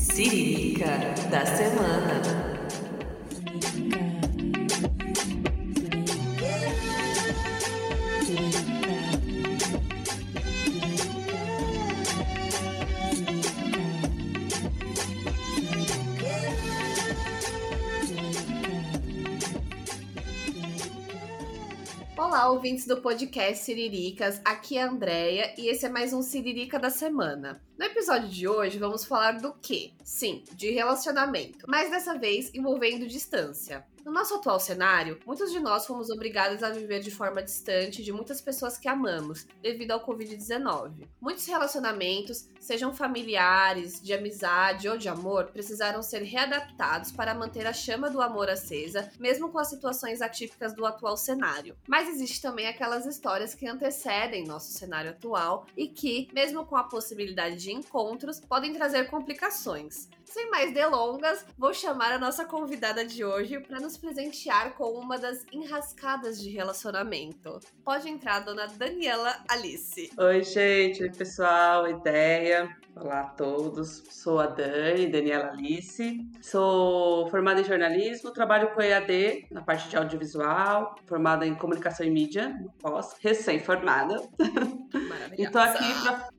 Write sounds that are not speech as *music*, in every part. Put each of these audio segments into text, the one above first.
Siririca da semana. Ouvintes do podcast Siriricas. Aqui é a Andrea e esse é mais um Siririca da semana. No episódio de hoje, vamos falar do quê? Sim, de relacionamento, mas dessa vez envolvendo distância. No nosso atual cenário, muitos de nós fomos obrigados a viver de forma distante de muitas pessoas que amamos, devido ao Covid-19. Muitos relacionamentos, sejam familiares, de amizade ou de amor, precisaram ser readaptados para manter a chama do amor acesa, mesmo com as situações atípicas do atual cenário. Mas existe também aquelas histórias que antecedem nosso cenário atual e que, mesmo com a possibilidade de encontros, podem trazer complicações. Sem mais delongas, vou chamar a nossa convidada de hoje para nos presentear com uma das enrascadas de relacionamento. Pode entrar, dona Daniela Alice. Oi, gente, oi pessoal, ideia. Olá a todos, sou a Dani, Daniela Alice, sou formada em jornalismo, trabalho com EAD na parte de audiovisual, formada em comunicação e mídia, pós, recém-formada. *laughs* e tô aqui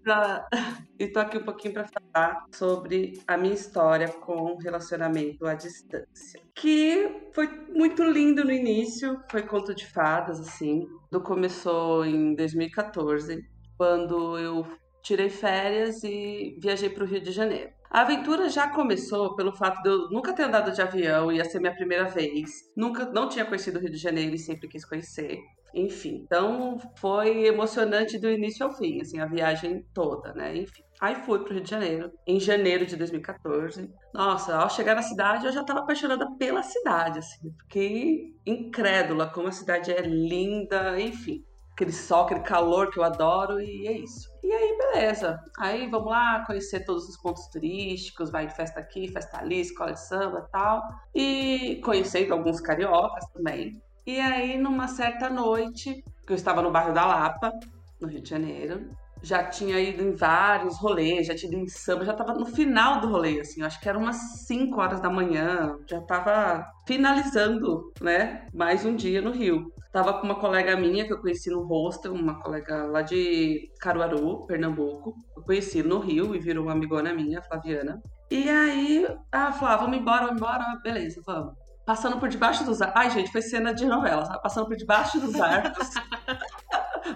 para *laughs* e tô aqui um pouquinho para falar sobre a minha história com relacionamento à distância. Que foi muito lindo no início, foi conto de fadas, assim. Tudo começou em 2014, quando eu tirei férias e viajei para o Rio de Janeiro. A aventura já começou pelo fato de eu nunca ter andado de avião, ia ser minha primeira vez. Nunca, não tinha conhecido o Rio de Janeiro e sempre quis conhecer. Enfim, então foi emocionante do início ao fim, assim, a viagem toda, né? Enfim. Aí fui pro Rio de Janeiro, em janeiro de 2014. Nossa, ao chegar na cidade, eu já estava apaixonada pela cidade, assim. Fiquei incrédula como a cidade é linda, enfim. Aquele sol, aquele calor que eu adoro e é isso. E aí, beleza. Aí vamos lá conhecer todos os pontos turísticos, vai de festa aqui, festa ali, escola de samba tal. E conhecendo alguns cariocas também. E aí, numa certa noite, que eu estava no bairro da Lapa, no Rio de Janeiro, já tinha ido em vários rolês, já tinha ido em samba, já tava no final do rolê, assim, acho que era umas 5 horas da manhã, já tava finalizando, né, mais um dia no Rio. Tava com uma colega minha que eu conheci no hostel, uma colega lá de Caruaru, Pernambuco. Eu conheci no Rio e virou uma amigona minha, Flaviana. E aí, ela falou, ah, vamos embora, vamos embora, beleza, vamos. Passando por debaixo dos arcos. Ai, gente, foi cena de novela, sabe? Passando por debaixo dos arcos. *laughs*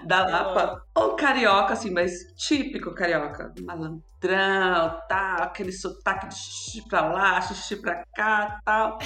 da Lapa. Ou carioca, assim, mas típico carioca. Malandrão, tal, aquele sotaque de xixi pra lá, xixi pra cá, tal.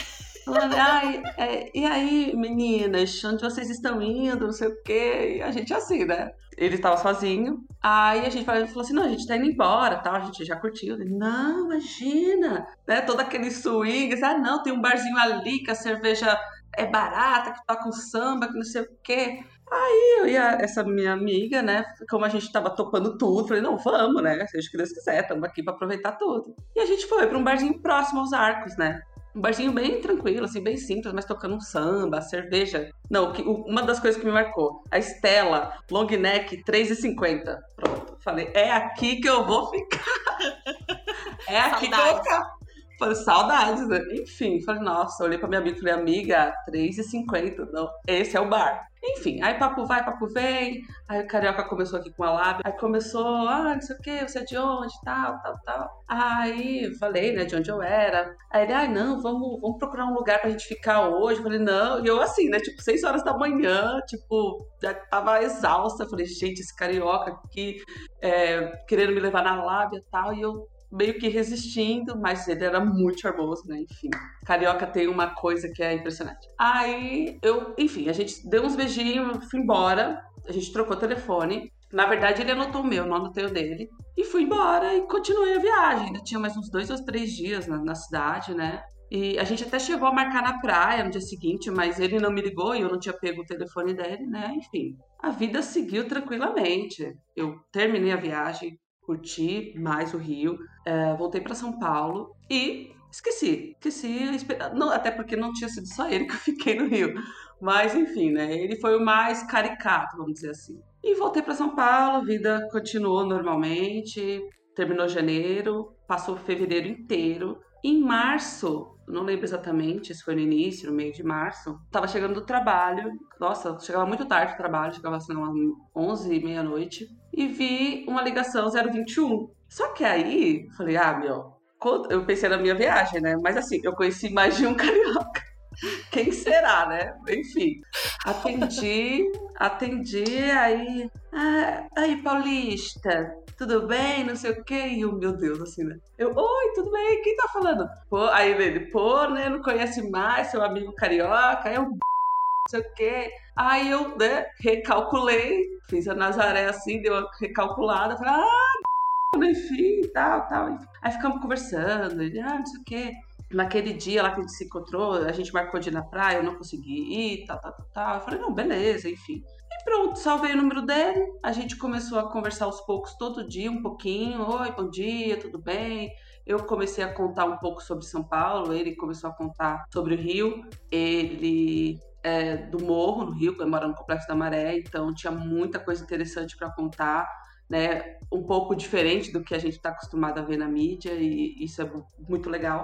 Falando, ai, é, e aí, meninas, onde vocês estão indo, não sei o quê. E a gente assim, né? Ele estava sozinho. Aí a gente falou assim: não, a gente tá indo embora, tal, a gente já curtiu. Ele, não, imagina, né? Todo aquele swing, ah, não, tem um barzinho ali que a cerveja é barata, que toca um samba, que não sei o quê. Aí eu e a, essa minha amiga, né, como a gente tava topando tudo, falei, não, vamos, né, seja o que Deus quiser, estamos aqui para aproveitar tudo. E a gente foi para um barzinho próximo aos arcos, né, um barzinho bem tranquilo, assim, bem simples, mas tocando um samba, cerveja. Não, que, uma das coisas que me marcou, a Estela, long neck, 3,50. Pronto, falei, é aqui que eu vou ficar. *laughs* É aqui Saudades. que eu vou ficar. Falei, saudades, né? Enfim, falei, nossa, olhei pra minha amiga e falei, amiga, 3,50. Não, esse é o bar. Enfim, aí papo vai, papo vem. Aí o Carioca começou aqui com a lábia. Aí começou, ah, não sei o que, você é de onde, tal, tal, tal. Aí falei, né, de onde eu era. Aí ele, ah, não, vamos, vamos procurar um lugar pra gente ficar hoje. Falei, não. E eu assim, né, tipo, 6 horas da manhã, tipo, já tava exausta. Falei, gente, esse Carioca aqui é, querendo me levar na lábia e tal. E eu meio que resistindo, mas ele era muito charmoso, né? Enfim, carioca tem uma coisa que é impressionante. Aí eu, enfim, a gente deu uns beijinhos, fui embora, a gente trocou telefone. Na verdade, ele anotou o meu, não anotei o dele. E fui embora e continuei a viagem. Ainda tinha mais uns dois ou três dias na, na cidade, né? E a gente até chegou a marcar na praia no dia seguinte, mas ele não me ligou e eu não tinha pego o telefone dele, né? Enfim, a vida seguiu tranquilamente. Eu terminei a viagem, curti mais o Rio, é, voltei para São Paulo e esqueci, esqueci, não, até porque não tinha sido só ele que eu fiquei no Rio, mas enfim, né? Ele foi o mais caricato, vamos dizer assim. E voltei para São Paulo, a vida continuou normalmente, terminou janeiro, passou fevereiro inteiro. Em março, não lembro exatamente se foi no início, no meio de março, tava chegando do trabalho, nossa, chegava muito tarde do trabalho, chegava assim, umas 11, meia-noite, e vi uma ligação 021. Só que aí, falei, ah, meu, eu pensei na minha viagem, né? Mas assim, eu conheci mais de um *laughs* carioca. Quem será, né? Enfim, *laughs* atendi, atendi, aí. Ah, aí, Paulista, tudo bem? Não sei o quê. E o meu Deus, assim, né? Eu, oi, tudo bem? Quem tá falando? Pô, aí ele, pô, né? Não conhece mais seu amigo carioca. Aí eu, não sei o quê. Aí eu, né, recalculei, fiz a Nazaré assim, deu uma recalculada, falei, ah, enfim, tal, tal. Aí ficamos conversando, ele, ah, não sei o quê naquele dia lá que a gente se encontrou, a gente marcou de ir na praia, eu não consegui ir, tal, tal, tal. Eu falei, não, beleza, enfim. E pronto, salvei o número dele, a gente começou a conversar aos poucos todo dia, um pouquinho. Oi, bom dia, tudo bem? Eu comecei a contar um pouco sobre São Paulo, ele começou a contar sobre o Rio. Ele é do Morro, no Rio, mora no Complexo da Maré, então tinha muita coisa interessante para contar né, um pouco diferente do que a gente está acostumado a ver na mídia, e isso é muito legal.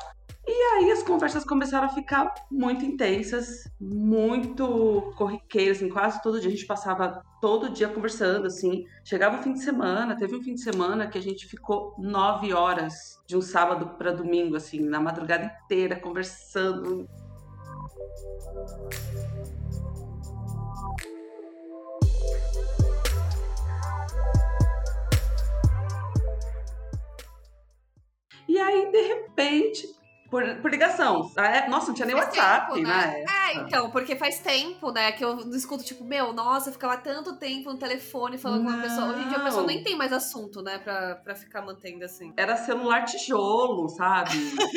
E aí as conversas começaram a ficar muito intensas, muito corriqueiras, assim, quase todo dia a gente passava todo dia conversando, assim. Chegava o fim de semana, teve um fim de semana que a gente ficou nove horas de um sábado para domingo, assim, na madrugada inteira conversando. Aí, de repente, por, por ligação. É, nossa, não tinha nem faz WhatsApp, tempo, né? É, então, porque faz tempo, né, que eu escuto, tipo, meu, nossa, eu ficava tanto tempo no telefone falando não. com uma pessoa. Hoje em dia a pessoa nem tem mais assunto, né, pra, pra ficar mantendo assim. Era celular tijolo, sabe?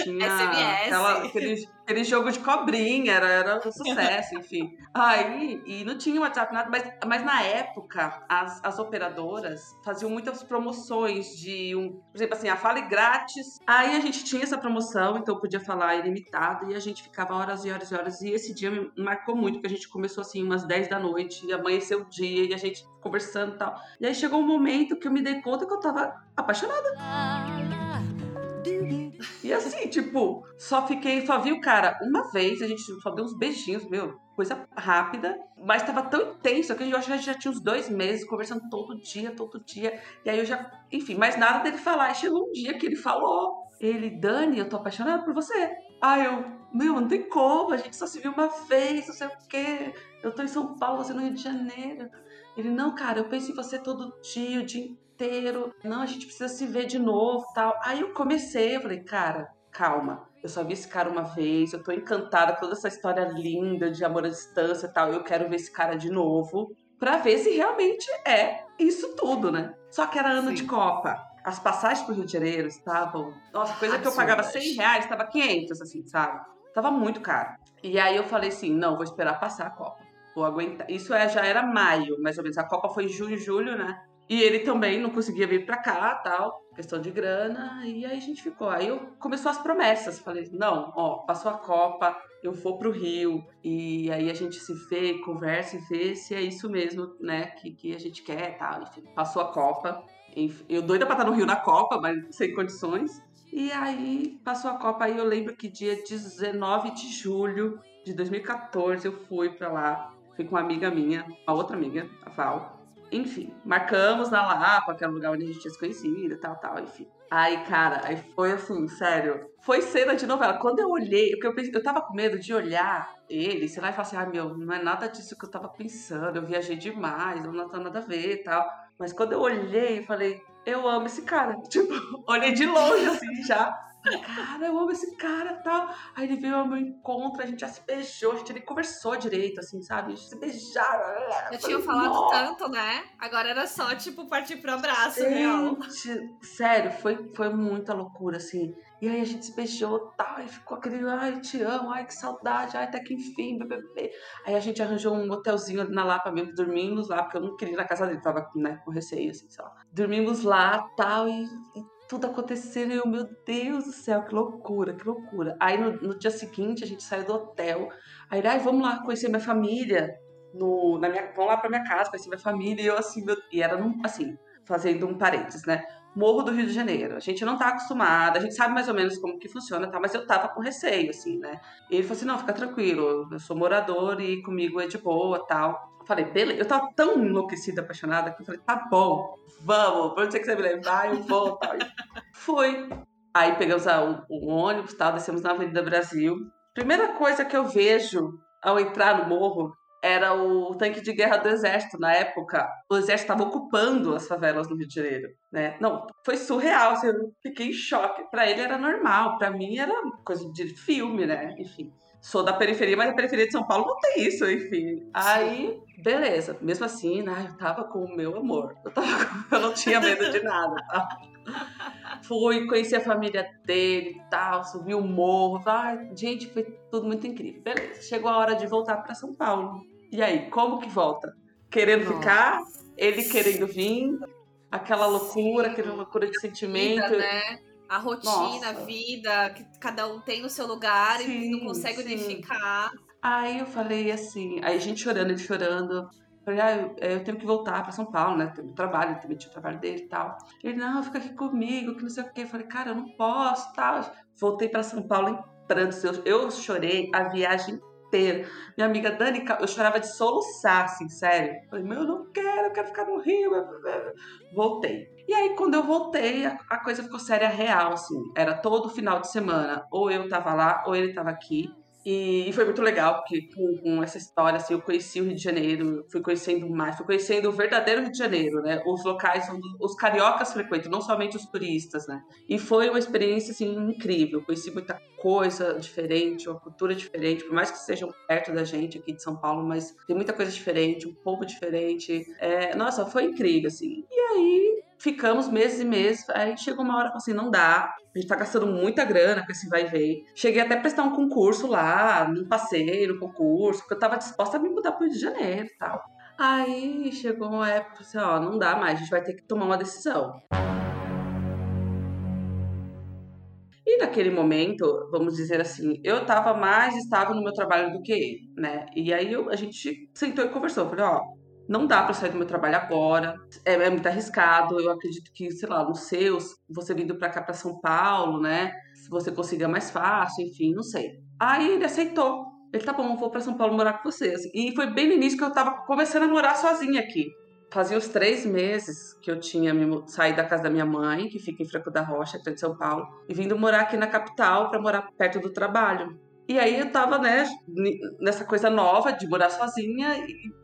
Tinha SMS. Aquela, aquele, aquele jogo de cobrinha, era, era um sucesso, enfim. Aí, e não tinha WhatsApp, nada, mas, mas na época, as, as operadoras faziam muitas promoções de um, por exemplo, assim, a Fale grátis. Aí a gente tinha essa promoção, então podia falar ilimitado e a gente ficava horas e horas e horas. E esse dia me marcou muito, porque a gente começou assim umas 10 da noite e amanheceu o dia e a gente conversando e tal. E aí chegou um momento que eu me dei conta que eu tava apaixonada. E assim, *laughs* tipo, só fiquei, só vi o cara uma vez, a gente só deu uns beijinhos, meu, coisa rápida, mas tava tão intenso que eu acho que a gente já tinha uns dois meses conversando todo dia, todo dia. E aí eu já, enfim, mais nada dele falar. chegou um dia que ele falou: ele, Dani, eu tô apaixonado por você. Aí eu, meu, não tem como, a gente só se viu uma vez, não sei o quê. Eu tô em São Paulo, você no Rio de Janeiro. Ele, não, cara, eu penso em você todo dia, o dia inteiro. Não, a gente precisa se ver de novo tal. Aí eu comecei, eu falei, cara, calma. Eu só vi esse cara uma vez, eu tô encantada com toda essa história linda de amor à distância e tal. Eu quero ver esse cara de novo pra ver se realmente é isso tudo, né? Só que era ano Sim. de Copa as passagens pro Rio de Janeiro estavam. Nossa, coisa Absurdas. que eu pagava 100 reais, estava 500, assim, sabe? Tava muito caro. E aí eu falei assim: não, vou esperar passar a Copa. Vou aguentar. Isso é, já era maio, mais ou menos. A Copa foi junho, julho, né? E ele também não conseguia vir pra cá, tal, questão de grana, e aí a gente ficou. Aí eu começou as promessas. Falei: não, ó, passou a Copa, eu vou pro Rio, e aí a gente se vê, conversa e vê se é isso mesmo, né, que, que a gente quer, tal. Enfim, passou a Copa. Eu doida pra estar no Rio na Copa, mas sem condições. E aí passou a Copa, aí eu lembro que dia 19 de julho de 2014 eu fui pra lá. Fui com uma amiga minha, uma outra amiga, a Val. Enfim, marcamos na Lapa, que era o lugar onde a gente tinha se conhecido e tal, tal, enfim. Aí, cara, aí foi assim, sério. Foi cena de novela. Quando eu olhei, porque eu, pensei, eu tava com medo de olhar ele, sei lá, e falar assim, ah, meu, não é nada disso que eu tava pensando, eu viajei demais, não tem nada a ver e tal. Mas quando eu olhei, falei, eu amo esse cara. *laughs* Tipo, olhei de longe, assim, já. Cara, eu amo esse cara tal. Aí ele veio ao meu encontro, a gente já se beijou, a gente nem conversou direito, assim, sabe? A gente se beijaram. Já tinham falado Nossa. tanto, né? Agora era só, tipo, partir pro abraço, gente, real. Sério, foi, foi muita loucura, assim. E aí a gente se beijou tal, e ficou aquele, ai, te amo, ai, que saudade, ai, até que enfim, bebê. Aí a gente arranjou um hotelzinho na Lapa mesmo, dormimos lá, porque eu não queria ir na casa dele, tava, né, com receio, assim, sei lá. Dormimos lá, tal, e, e tudo acontecendo, e eu, meu Deus do céu, que loucura, que loucura. Aí no, no dia seguinte a gente saiu do hotel, aí, ai, vamos lá conhecer minha família, no, na minha, vamos lá pra minha casa, conhecer minha família, e eu assim, meu, e era, num, assim, fazendo um parênteses, né? Morro do Rio de Janeiro. A gente não tá acostumada, a gente sabe mais ou menos como que funciona, tá? Mas eu tava com receio, assim, né? E ele falou assim: não, fica tranquilo, eu sou morador e comigo é de boa tal. Falei, beleza. Eu tava tão enlouquecida, apaixonada, que eu falei, tá bom, vamos, pra onde você quiser me levar, eu vou tal. Fui. Aí pegamos um, um ônibus tal, descemos na Avenida Brasil. Primeira coisa que eu vejo ao entrar no morro era o tanque de guerra do exército. Na época, o exército estava ocupando as favelas no Rio de Janeiro, né? Não, foi surreal, assim, eu fiquei em choque. Para ele era normal, para mim era coisa de filme, né? Enfim, sou da periferia, mas a periferia de São Paulo não tem isso, enfim. Aí, beleza. Mesmo assim, né, eu tava com o meu amor. Eu, tava, eu não tinha *laughs* medo de nada, tá? Fui, conheci a família dele e tal, subi o morro. Ah, gente, foi tudo muito incrível. Beleza, chegou a hora de voltar para São Paulo. E aí, como que volta? Querendo Nossa. ficar, ele querendo vir, aquela loucura, Sim. aquela loucura de sentimento. Vida, né? A rotina, Nossa. a vida, que cada um tem o seu lugar sim, e não consegue sim. unificar. Aí eu falei assim, aí a gente chorando, ele chorando. Falei, ah, eu, eu tenho que voltar para São Paulo, né? Tem trabalho, ele também tinha o trabalho dele e tal. Ele, não, fica aqui comigo, que não sei o quê. Eu falei, cara, eu não posso, tal. Voltei para São Paulo em prantos. Eu, eu chorei a viagem inteira. Minha amiga Dani, eu chorava de soluçar, assim, sério. Falei, meu, eu não quero, eu quero ficar no Rio. Voltei. E aí, quando eu voltei, a, coisa ficou séria real, assim. Era todo final de semana. Ou eu tava lá, ou ele tava aqui. E, foi muito legal, porque com, essa história, assim, eu conheci o Rio de Janeiro, fui conhecendo mais, fui conhecendo o verdadeiro Rio de Janeiro, né? Os locais onde os cariocas frequentam, não somente os turistas, né? E foi uma experiência, assim, incrível. Conheci muita coisa diferente, uma cultura diferente, por mais que sejam perto da gente aqui de São Paulo, mas tem muita coisa diferente, um povo diferente. É, nossa, foi incrível, assim. E aí, ficamos meses e meses. Aí chegou uma hora assim, não dá. A gente tá gastando muita grana com esse vai e vem. Cheguei até a prestar um concurso lá, não passei no concurso, porque eu tava disposta a me mudar pro Rio de Janeiro e tal. Aí chegou uma época assim, ó, não dá mais, a gente vai ter que tomar uma decisão. E naquele momento, vamos dizer assim, eu estava mais estável no meu trabalho do que ele, né? E aí eu, a gente sentou e conversou. Falei, ó, não dá para sair do meu trabalho agora, é, é, muito arriscado. Eu acredito que, sei lá, nos seus, você vindo para cá, para São Paulo, né? Se você consiga mais fácil, enfim, não sei. Aí ele aceitou. Ele, tá bom, vou para São Paulo morar com vocês. E foi bem no início que eu tava começando a morar sozinha aqui. Fazia uns três meses que eu tinha saído da casa da minha mãe, que fica em Franco da Rocha, aqui de São Paulo, e vindo morar aqui na capital para morar perto do trabalho. E aí eu tava, né, nessa coisa nova de morar sozinha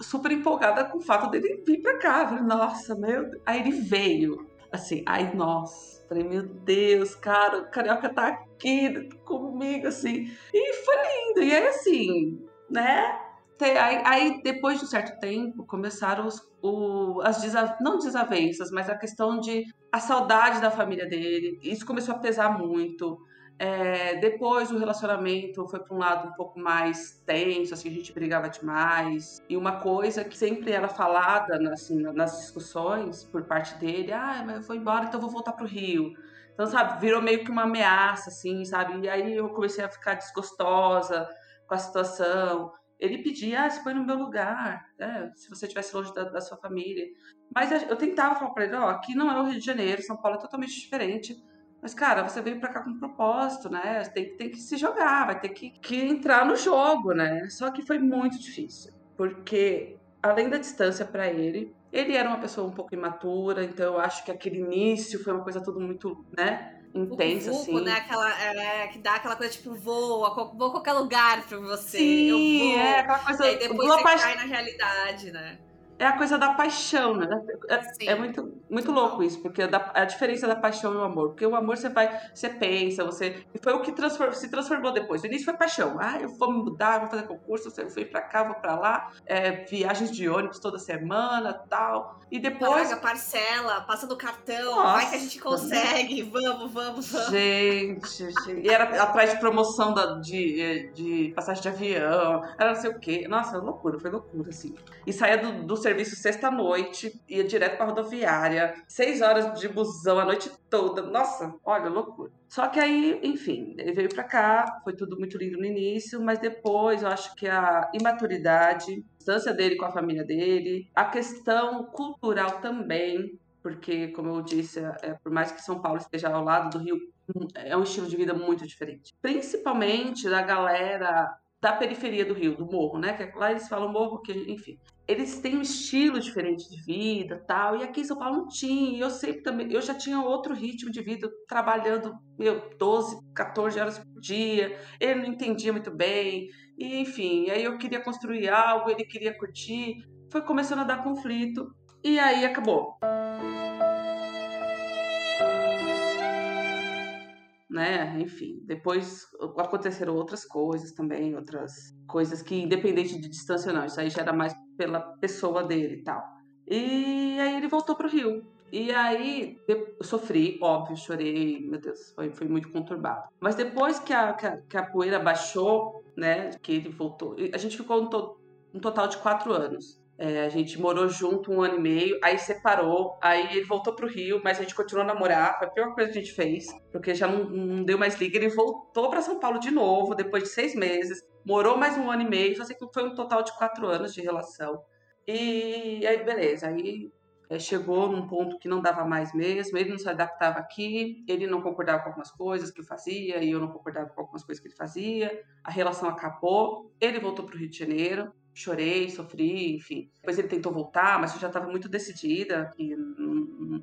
super empolgada com o fato dele vir pra cá. falei, nossa, meu Deus. Aí ele veio, assim, aí, nossa, falei, meu Deus, cara, o Carioca tá aqui comigo, assim. E foi lindo. E aí, assim, né, Aí, aí, depois de um certo tempo, começaram os, o, as desav não desavenças, mas a questão de a saudade da família dele. Isso começou a pesar muito. É, depois o relacionamento foi para um lado um pouco mais tenso, assim, a gente brigava demais. E uma coisa que sempre era falada assim, nas discussões por parte dele, ah, mas eu vou embora, então eu vou voltar pro Rio. Então, sabe, virou meio que uma ameaça, assim, sabe? E aí eu comecei a ficar desgostosa com a situação. Ele pedia, ah, se põe no meu lugar, né? se você estivesse longe da, da, sua família. Mas eu tentava falar para ele, ó, oh, aqui não é o Rio de Janeiro, São Paulo é totalmente diferente mas, cara, você veio pra cá com um propósito, né? Tem, tem que se jogar, vai ter que, que entrar no jogo, né? Só que foi muito difícil, porque além da distância para ele, ele era uma pessoa um pouco imatura, então eu acho que aquele início foi uma coisa tudo muito, né? Intensa, Vucu, assim. né? Aquela, é, que dá aquela coisa tipo, voa, vou a qualquer lugar pra você. Sim, eu vou. é aquela coisa. E depois você cai na realidade, né? É a coisa da paixão, né? É, é, muito, muito louco isso, porque é, da, é a diferença da paixão e o amor. Porque o amor você vai, você pensa, você. E foi o que transform, se transformou depois. O início foi paixão. Ah, eu vou me mudar, vou fazer concurso, eu fui pra cá, vou pra lá. É, viagens de ônibus toda semana tal. E depois. Paga, parcela, passa do cartão, Nossa. vai que a gente consegue, vamos, vamos, vamos. Gente, gente. E era atrás de promoção da, de, de passagem de avião, era não sei o quê. Nossa, loucura, foi loucura, assim. E saía do, do serviço sexta-noite, ia direto pra rodoviária, seis horas de busão a noite toda. Nossa, olha, loucura. Só que aí, enfim, ele veio pra cá, foi tudo muito lindo no início, mas depois eu acho que a imaturidade, a distância dele com a família dele, a questão cultural também, porque, como eu disse, é, por mais que São Paulo esteja ao lado do Rio, é um estilo de vida muito diferente. Principalmente da galera da periferia do Rio, do morro, né? Que lá eles falam morro, que, enfim. Eles têm um estilo diferente de vida, tal, e aqui em São Paulo não tinha. E eu sempre também, eu já tinha outro ritmo de vida, trabalhando, meu, 12, 14 horas por dia. Ele não entendia muito bem. E, enfim, aí eu queria construir algo, ele queria curtir. Foi começando a dar conflito e aí acabou. né? Enfim, depois aconteceram outras coisas também, outras coisas que, independente de distância não, isso aí já era mais pela pessoa dele e tal. E aí ele voltou pro Rio. E aí eu sofri, óbvio, chorei, meu Deus, foi, foi muito conturbado. Mas depois que a, que a, que a poeira baixou, né, que ele voltou, a gente ficou um, to, um total de quatro anos. É, a gente morou junto um ano e meio, aí separou, aí ele voltou pro Rio, mas a gente continuou a namorar, foi a pior coisa que a gente fez, porque já não, não deu mais liga. Ele voltou para São Paulo de novo, depois de seis meses, morou mais um ano e meio, só sei que foi um total de quatro anos de relação. E aí, beleza, aí é, chegou num ponto que não dava mais mesmo, ele não se adaptava aqui, ele não concordava com algumas coisas que eu fazia, e eu não concordava com algumas coisas que ele fazia, a relação acabou, ele voltou pro Rio de Janeiro, chorei, sofri, enfim. Depois ele tentou voltar, mas eu já estava muito decidida que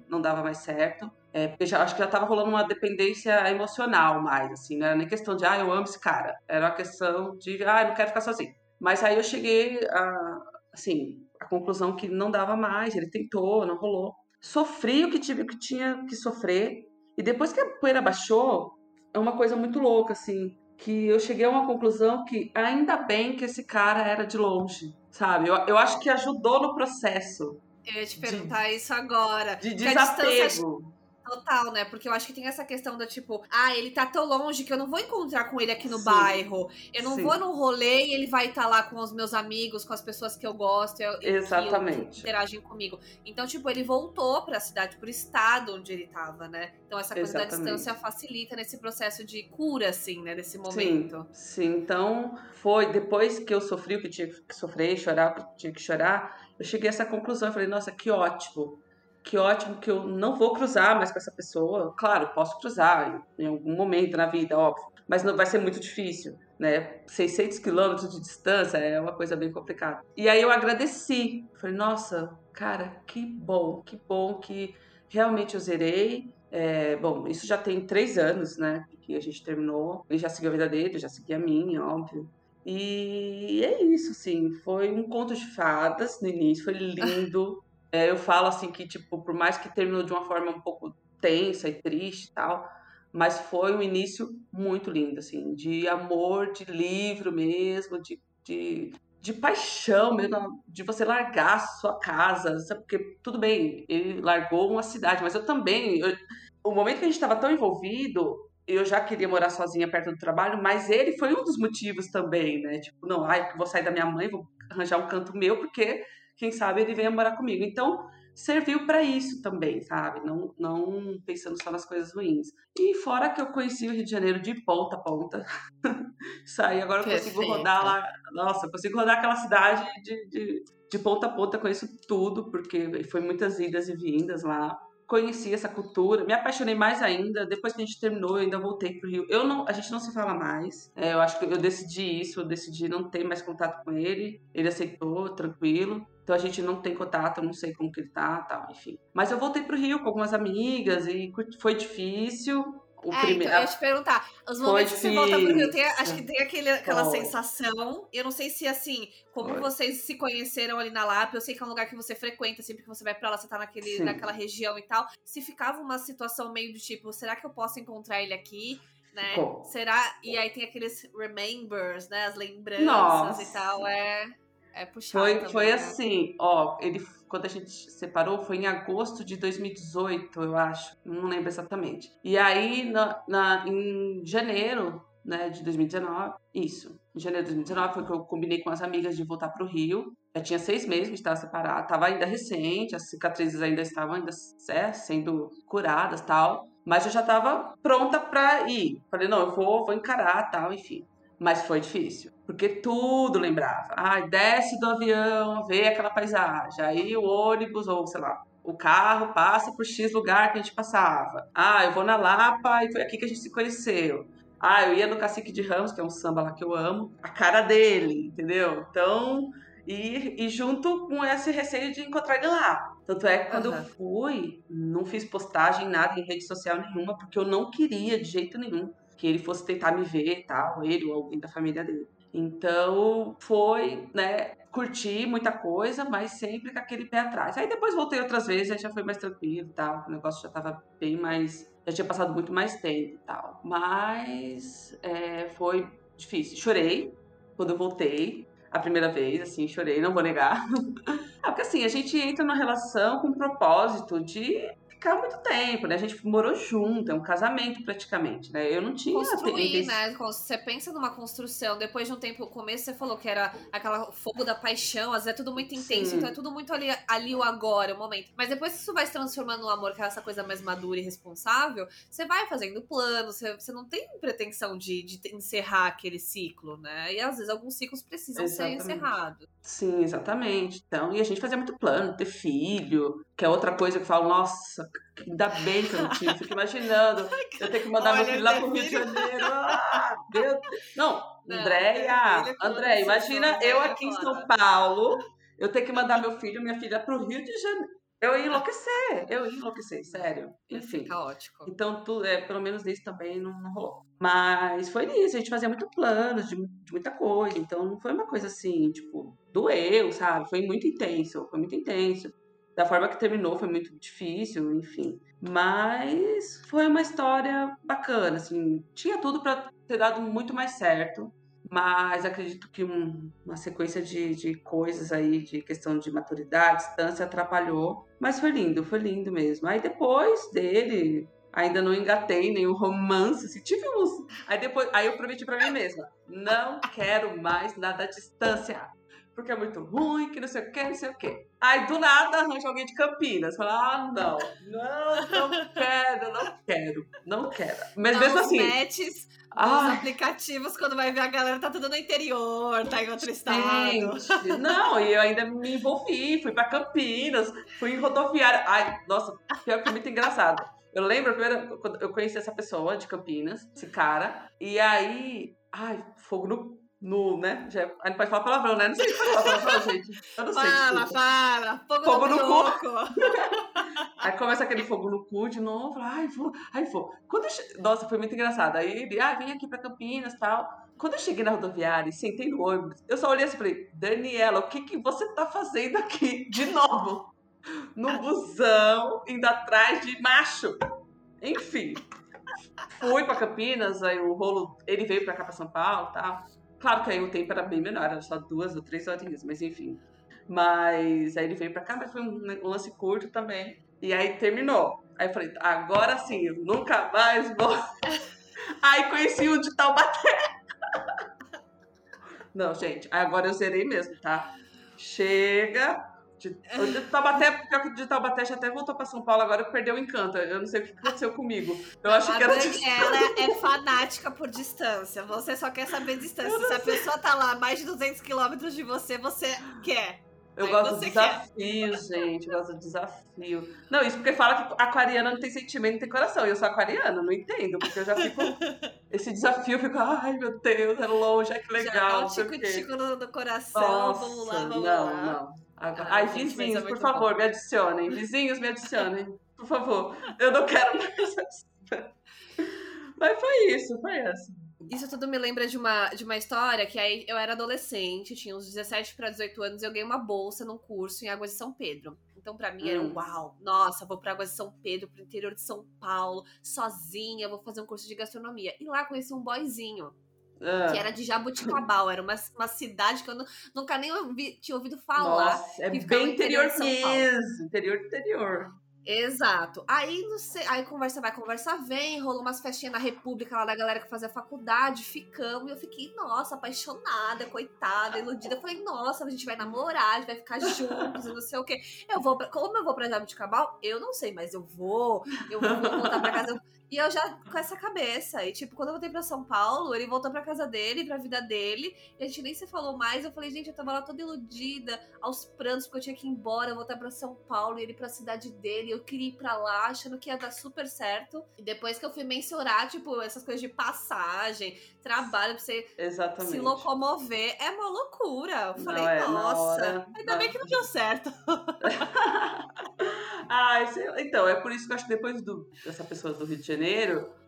não dava mais certo. É, porque já, acho que já estava rolando uma dependência emocional mais, assim, não era nem questão de, ah, eu amo esse cara. Era uma questão de, ah, eu não quero ficar sozinho. Mas aí eu cheguei a, assim, a conclusão que não dava mais, ele tentou, não rolou. Sofri o que tive que tinha que sofrer. E depois que a poeira baixou, é uma coisa muito louca, assim que eu cheguei a uma conclusão que ainda bem que esse cara era de longe, sabe? Eu, eu acho que ajudou no processo. Eu ia te perguntar de, isso agora. De desapego. Total, né? Porque eu acho que tem essa questão da tipo, ah, ele tá tão longe que eu não vou encontrar com ele aqui no Sim. bairro. Eu não Sim. vou no rolê e ele vai estar tá lá com os meus amigos, com as pessoas que eu gosto e Exatamente. que interagem comigo. Então, tipo, ele voltou para a cidade, pro estado onde ele tava, né? Então, essa coisa Exatamente. da distância facilita nesse processo de cura, assim, né? Desse momento. Sim, Sim. então foi depois que eu sofri o que tinha que sofrer, chorar o que tinha que chorar, eu cheguei a essa conclusão. Eu falei, nossa, que ótimo que ótimo que eu não vou cruzar mais com essa pessoa. Claro, posso cruzar em algum momento na vida, óbvio, mas não vai ser muito difícil, né? 600 quilômetros de distância é uma coisa bem complicada. E aí eu agradeci, falei, nossa, cara, que bom, que bom que realmente eu zerei. É, bom, isso já tem três anos, né? Que a gente terminou. Ele já seguiu a vida dele, já segui a minha, óbvio. E é isso, assim, foi um conto de fadas no início, foi lindo. É, eu falo assim que, tipo, por mais que terminou de uma forma um pouco tensa e triste e tal, mas foi um início muito lindo, assim, de amor, de livro mesmo, de, de, de paixão mesmo, de você largar a sua casa, sabe? Porque, tudo bem, ele largou uma cidade, mas eu também, eu, o momento que a gente estava tão envolvido, eu já queria morar sozinha perto do trabalho, mas ele foi um dos motivos também, né? Tipo, não, ai, vou sair da minha mãe, vou arranjar um canto meu, porque quem sabe ele venha morar comigo. Então, serviu para isso também, sabe? Não, não pensando só nas coisas ruins. E fora que eu conheci o Rio de Janeiro de ponta a ponta. *laughs* Saí, agora eu consigo rodar lá. Nossa, eu consigo rodar aquela cidade de, de, de ponta a ponta, conheço tudo, porque foi muitas idas e vindas lá conheci essa cultura, me apaixonei mais ainda. Depois que a gente terminou, eu ainda voltei pro Rio. Eu não, a gente não se fala mais. É, eu acho que eu decidi isso, eu decidi não ter mais contato com ele. Ele aceitou, tranquilo. Então a gente não tem contato, eu não sei como que ele tá, tal, enfim. Mas eu voltei pro Rio com algumas amigas e foi difícil. O é, primeiro... então, eu ia te perguntar, os momentos que você volta pro Rio, tem, acho que tem aquele, aquela Foi. sensação, eu não sei se, assim, como Foi. vocês se conheceram ali na Lapa, eu sei que é um lugar que você frequenta, sempre que você vai pra lá, você tá naquele, naquela região e tal, se ficava uma situação meio do tipo, será que eu posso encontrar ele aqui? Né? Será? E aí tem aqueles remembers, né? As lembranças Nossa. e tal. É, é puxado. Foi, também, foi né? assim, ó, ele quando a gente separou foi em agosto de 2018, eu acho, não lembro exatamente. E aí, na, na, em janeiro né, de 2019, isso, em janeiro de 2019 foi que eu combinei com as amigas de voltar para o Rio. Já tinha seis meses que estava separado, estava ainda recente, as cicatrizes ainda estavam ainda é, sendo curadas tal. Mas eu já estava pronta para ir. Falei, não, eu vou, vou encarar tal, enfim. Mas foi difícil, porque tudo lembrava. Ai, desce do avião, vê aquela paisagem, aí o ônibus, ou sei lá, o carro passa por X lugar que a gente passava. Ah, eu vou na Lapa e foi aqui que a gente se conheceu. Ah, eu ia no Cacique de Ramos, que é um samba lá que eu amo, a cara dele, entendeu? Então, e, e junto com esse receio de encontrar ele lá. Tanto é que quando uhum. eu fui, não fiz postagem, nada em rede social nenhuma, porque eu não queria de jeito nenhum que ele fosse tentar me ver tal, ele ou alguém da família dele. Então, foi, né, curti muita coisa, mas sempre com aquele pé atrás. Aí depois voltei outras vezes, aí já foi mais tranquilo tal. O negócio já tava bem mais. Já tinha passado muito mais tempo e tal. Mas é, foi difícil. Chorei quando eu voltei. A primeira vez, assim, chorei, não vou negar. *laughs* é porque assim, a gente entra numa relação com o propósito de ficar muito tempo, né? A gente morou junto, é um casamento praticamente, né? Eu não tinha... Construir, né? Você pensa numa construção, depois de um tempo, no começo você falou que era aquela fogo da paixão, às vezes é tudo muito intenso, Sim. então é tudo muito ali, ali o agora, o momento. Mas depois que isso vai se transformando no amor, que é essa coisa mais madura e responsável, você vai fazendo planos, você, você não tem pretensão de, de encerrar aquele ciclo, né? E às vezes alguns ciclos precisam exatamente. ser encerrados. Sim, exatamente. Então, e a gente fazia muito plano, ter filho, que é outra coisa que eu falo, nossa, ainda bem que eu não tive. Fico imaginando, *laughs* eu tenho que mandar Olha, meu filho lá pro Rio de Janeiro. Ah, meu Deus. Não, *laughs* não Andréia, Andréia, imagina eu aqui em São Paulo, eu tenho que mandar meu filho, minha filha pro Rio de Janeiro. Eu ia enlouquecer, eu ia enlouquecer, sério. Enfim. Caótico. Então, tu, é, pelo menos isso também não, não, rolou. Mas foi isso, a gente fazia muito planos de, de, muita coisa. Então, não foi uma coisa assim, tipo, doeu, sabe? Foi muito intenso, foi muito intenso. Da forma que terminou foi muito difícil, enfim. Mas foi uma história bacana, assim. Tinha tudo para ter dado muito mais certo mas acredito que um, uma sequência de, de coisas aí, de questão de maturidade, distância, atrapalhou. Mas foi lindo, foi lindo mesmo. Aí depois dele, ainda não engatei nenhum romance, tive uns. Aí depois, aí eu prometi para mim mesma, não quero mais nada à distância. Porque é muito ruim, que não sei o que, não sei o que. Aí do nada arranja alguém de Campinas. Fala, ah, não, não, não quero, não quero, não quero. Mas mesmo assim. Matches os aplicativos, quando vai ver a galera, tá tudo no interior, tá em outro estado. Gente, *laughs* não, e eu ainda me envolvi, fui pra Campinas, fui em rodoviária. Ai, nossa, pior que muito engraçado. Eu lembro, primeiro, quando eu conheci essa pessoa de Campinas, esse cara, e aí, ai, fogo no no, né? Já, a gente pode falar palavrão, né? Não sei se pode falar palavrão, *laughs* gente. Eu não sei. Fala, fala. Fogo, fogo no, no cu. *laughs* aí começa aquele fogo no cu de novo. Ai, vou. Ai, vou. Quando. Nossa, foi muito engraçado. Aí ele, ah, vem aqui pra Campinas e tal. Quando eu cheguei na rodoviária e sentei no ônibus, eu só olhei assim e falei, Daniela, o que, que você tá fazendo aqui de novo? No busão, indo atrás de macho. Enfim. Fui pra Campinas, aí o rolo, ele veio pra cá pra São Paulo e tal. Claro que aí o tempo era bem menor, era só duas ou três horinhas, mas enfim. Mas aí ele veio pra cá, mas foi um lance curto também. E aí terminou. Aí eu falei, agora sim, eu nunca mais vou. *laughs* aí conheci o de Taubaté. *laughs* Não, gente, agora eu zerei mesmo, tá? Chega, de, de Taubaté, de Taubaté já até voltou para São Paulo, agora perdeu o encanto. Eu não sei o que aconteceu comigo. Eu acho a que era Ela é fanática por distância. Você só quer saber distância. Se a pessoa tá lá a mais de 200 quilômetros de você, você quer. Eu Aí gosto do desafio, quer. gente. Eu gosto do desafio. Não, isso porque fala que aquariana não tem sentimento, não tem coração. E eu sou aquariana, não entendo. Porque eu já fico. *laughs* esse desafio, eu fico, ai meu Deus, é longe, é que legal. Já dá um tico-tico no, no, coração. Nossa, vamos lá, vamos não, lá. Não, Agora, Ai, vizinhos, por favor, bom. me adicionem. Vizinhos, me adicionem. Por favor. Eu não quero mais *laughs* Mas foi isso, foi essa. Isso tudo me lembra de uma, de uma história que aí eu era adolescente, tinha uns 17 para 18 anos, e eu ganhei uma bolsa num curso em Águas de São Pedro. Então, para mim, hum. era um uau, nossa, vou para Águas de São Pedro, pro interior de São Paulo, sozinha, vou fazer um curso de gastronomia. E lá conheci um boyzinho que era de Jabuticabal, era uma, uma cidade que eu nunca nem ouvi, tinha ouvido falar. Nossa, é bem interior, interior mesmo, interior interior. Exato. Aí, não sei, aí conversa vai, conversa vem, rolou umas festinhas na República lá da galera que fazia faculdade, ficamos, e eu fiquei, nossa, apaixonada, coitada, iludida. Eu falei, nossa, a gente vai namorar, a gente vai ficar *laughs* juntos, não sei o quê. Eu vou pra, como eu vou pra Jabuticabal? Eu não sei, mas eu vou, eu vou voltar pra casa. E eu já com essa cabeça. E, tipo, quando eu voltei pra São Paulo, ele voltou pra casa dele, pra vida dele. E a gente nem se falou mais. Eu falei, gente, eu tava lá toda iludida, aos prantos, porque eu tinha que ir embora, voltar pra São Paulo, e ele pra cidade dele. Eu queria ir pra lá, achando que ia dar super certo. E depois que eu fui mensurar, tipo, essas coisas de passagem, trabalho pra você Exatamente. se locomover, é uma loucura. Eu falei, é, nossa, ainda bem que não deu certo. *laughs* Lá. então, é por isso que eu acho que depois do, dessa pessoa do Rio de Janeiro,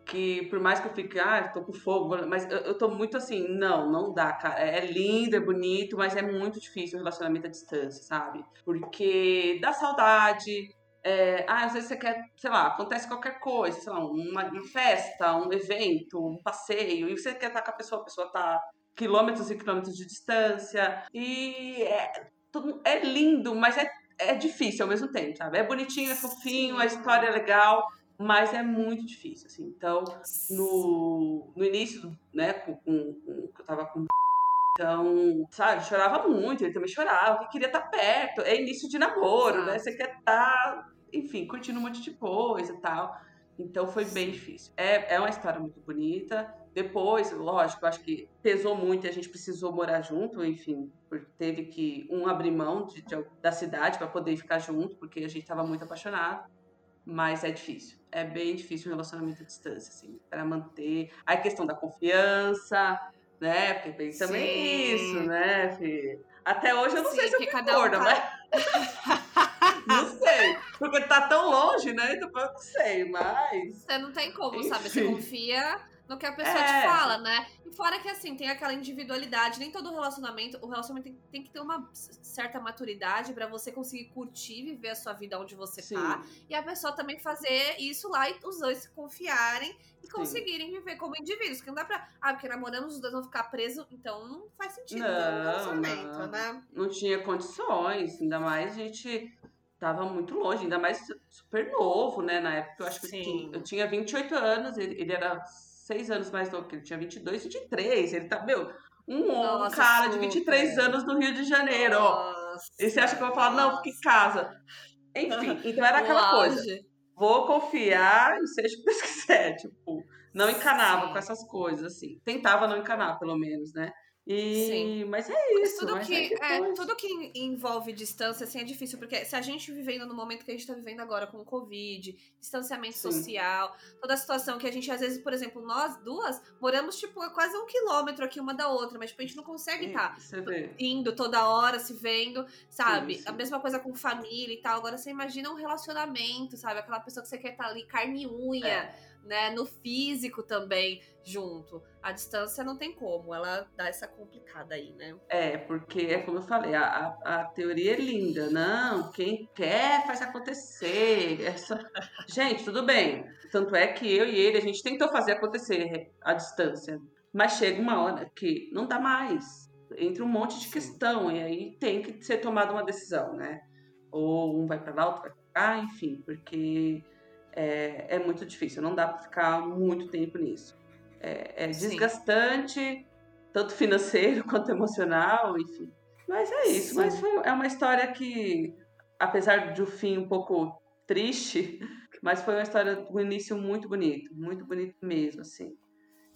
que por mais que eu fique, ah, tô com fogo, mas eu, eu tô muito assim, não, não dá, cara. É lindo, é bonito, mas é muito difícil o relacionamento à distância, sabe? Porque dá saudade. é, ah, às vezes você quer, sei lá, acontece qualquer coisa, sei lá, uma, uma festa, um evento, um passeio, e você quer estar com a pessoa, a pessoa tá quilômetros e quilômetros de distância, e é, tudo- é lindo, mas é é difícil ao mesmo tempo, sabe? É bonitinho, é fofinho, a história é legal, mas é muito difícil, assim. Então, no, no início, né, com, com, com- eu tava com então, sabe, chorava muito, ele também chorava, que queria estar perto. É início de namoro, né? Você quer estar, enfim, curtindo um monte de coisa e tal. Então foi bem difícil. É, é uma história muito bonita. Depois, lógico, acho que pesou muito e a gente precisou morar junto, enfim, porque teve que um abrir mão de- de- da cidade para poder ficar junto, porque a gente estava muito apaixonado. Mas é difícil. É bem difícil o relacionamento à distância, assim, para manter. A questão da confiança, né? Porque tem também Sim. isso, né, Fê? Até hoje eu não Sim, sei se eu cada um tá- mas. *laughs* não sei. Porque tá tão longe, né? Então eu não sei, mas. Você não tem como, sabe? Você Enfim. confia no que a pessoa É. te fala, né? E fora que, assim, tem aquela individualidade. Nem todo relacionamento... O relacionamento tem, tem que ter uma certa maturidade pra você conseguir curtir, viver a sua vida onde você Sim. tá. E a pessoa também fazer isso lá e os dois se confiarem e Sim. conseguirem viver como indivíduos. Que não dá pra... Ah, porque namoramos, os dois vão ficar presos. Então, não faz sentido ter um Não, relacionamento, não. né? não tinha condições, ainda mais a gente tava muito longe, ainda mais super novo, né? Na época eu acho que eu tinha, eu tinha 28 anos, ele, ele era seis anos mais novo que ele tinha 22, 23, ele tá, meu, um, um Nossa, cara de super. 23 anos do Rio de Janeiro, ó. Nossa, E você acha que eu vou falar, não, em casa. Enfim, então era aquela coisa. Vou confiar e seja o que Deus *laughs* quiser, tipo, não encanava Sim. com essas coisas, assim. Tentava não encanar, pelo menos, né? E, Sim. mas é isso. tudo mas que, aí é, tudo que envolve distância, assim, é difícil, porque se a gente vivendo no momento que a gente tá vivendo agora com o Covid, distanciamento Sim. social, toda a situação que a gente, às vezes, por exemplo, nós duas moramos, tipo, a quase um quilômetro aqui uma da outra, mas, tipo, a gente não consegue estar vê. indo toda hora, se vendo, sabe? Sim. A mesma coisa com família e tal. Agora você imagina um relacionamento, sabe? Aquela pessoa que você quer estar ali carne e unha, É. né? No físico também, junto. A distância não tem como, ela dá essa complicada aí, né? É, porque é como eu falei, a, a, a teoria é linda. Não, quem quer faz acontecer. É só- *laughs* Gente, tudo bem. Tanto é que eu e ele, a gente tentou fazer acontecer a distância. Mas chega uma hora que não dá mais. Entra um monte de questão. E aí tem que ser tomada uma decisão, né? Ou um vai pra lá, outro vai pra cá, enfim. Porque é, é muito difícil. Não dá pra ficar muito tempo nisso. É, é desgastante tanto financeiro *laughs* quanto emocional, enfim. Mas é isso. Sim. Mas foi, é uma história que, apesar de um fim um pouco triste, *laughs* mas foi uma história do início muito bonito, muito bonito mesmo, assim.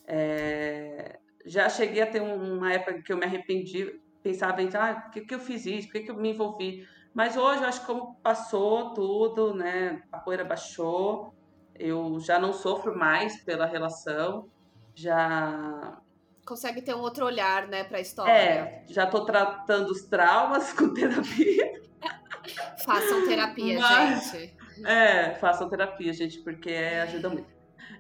É, já cheguei a ter um- uma época que eu me arrependi, pensava em, ah, por que, que eu fiz isso, por que, que eu me envolvi? Mas hoje acho que como passou tudo, né, a poeira baixou, eu já não sofro mais pela relação, já Consegue ter um outro olhar, né, pra história. é, já tô tratando os traumas *laughs* com terapia. Façam terapia, Mas- gente. É, façam terapia, gente, porque é, ajuda muito.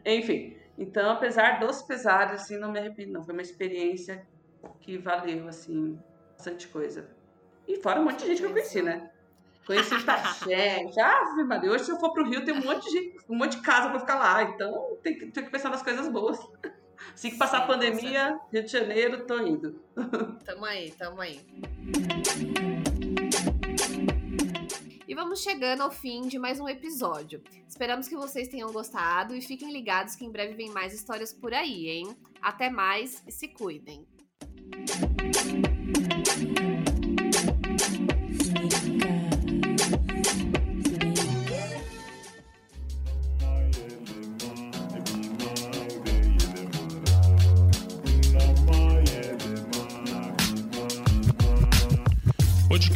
Enfim, então, apesar dos pesares, assim, não me arrependo, não. Foi uma experiência que valeu, assim, bastante coisa. E fora um monte de gente que eu conheci, né? Conheci muita gente. *laughs* Ave Maria, hoje se eu for pro Rio tem um monte de, gente, um monte de casa pra ficar lá. Então, tem que, tem que pensar nas coisas boas. *laughs* Assim que passar a Sim, pandemia, Rio de Janeiro, tô indo. *laughs* Tamo aí, tamo aí. E vamos chegando ao fim de mais um episódio. Esperamos que vocês tenham gostado e fiquem ligados que em breve vem mais histórias por aí, hein? Até mais e se cuidem.